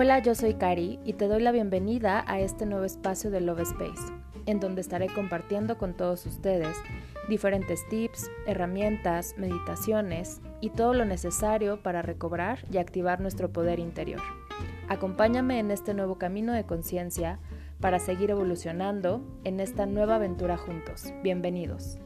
Hola, yo soy Cari y te doy la bienvenida a este nuevo espacio de Love Space, en donde estaré compartiendo con todos ustedes diferentes tips, herramientas, meditaciones y todo lo necesario para recobrar y activar nuestro poder interior. Acompáñame en este nuevo camino de conciencia para seguir evolucionando en esta nueva aventura juntos. Bienvenidos.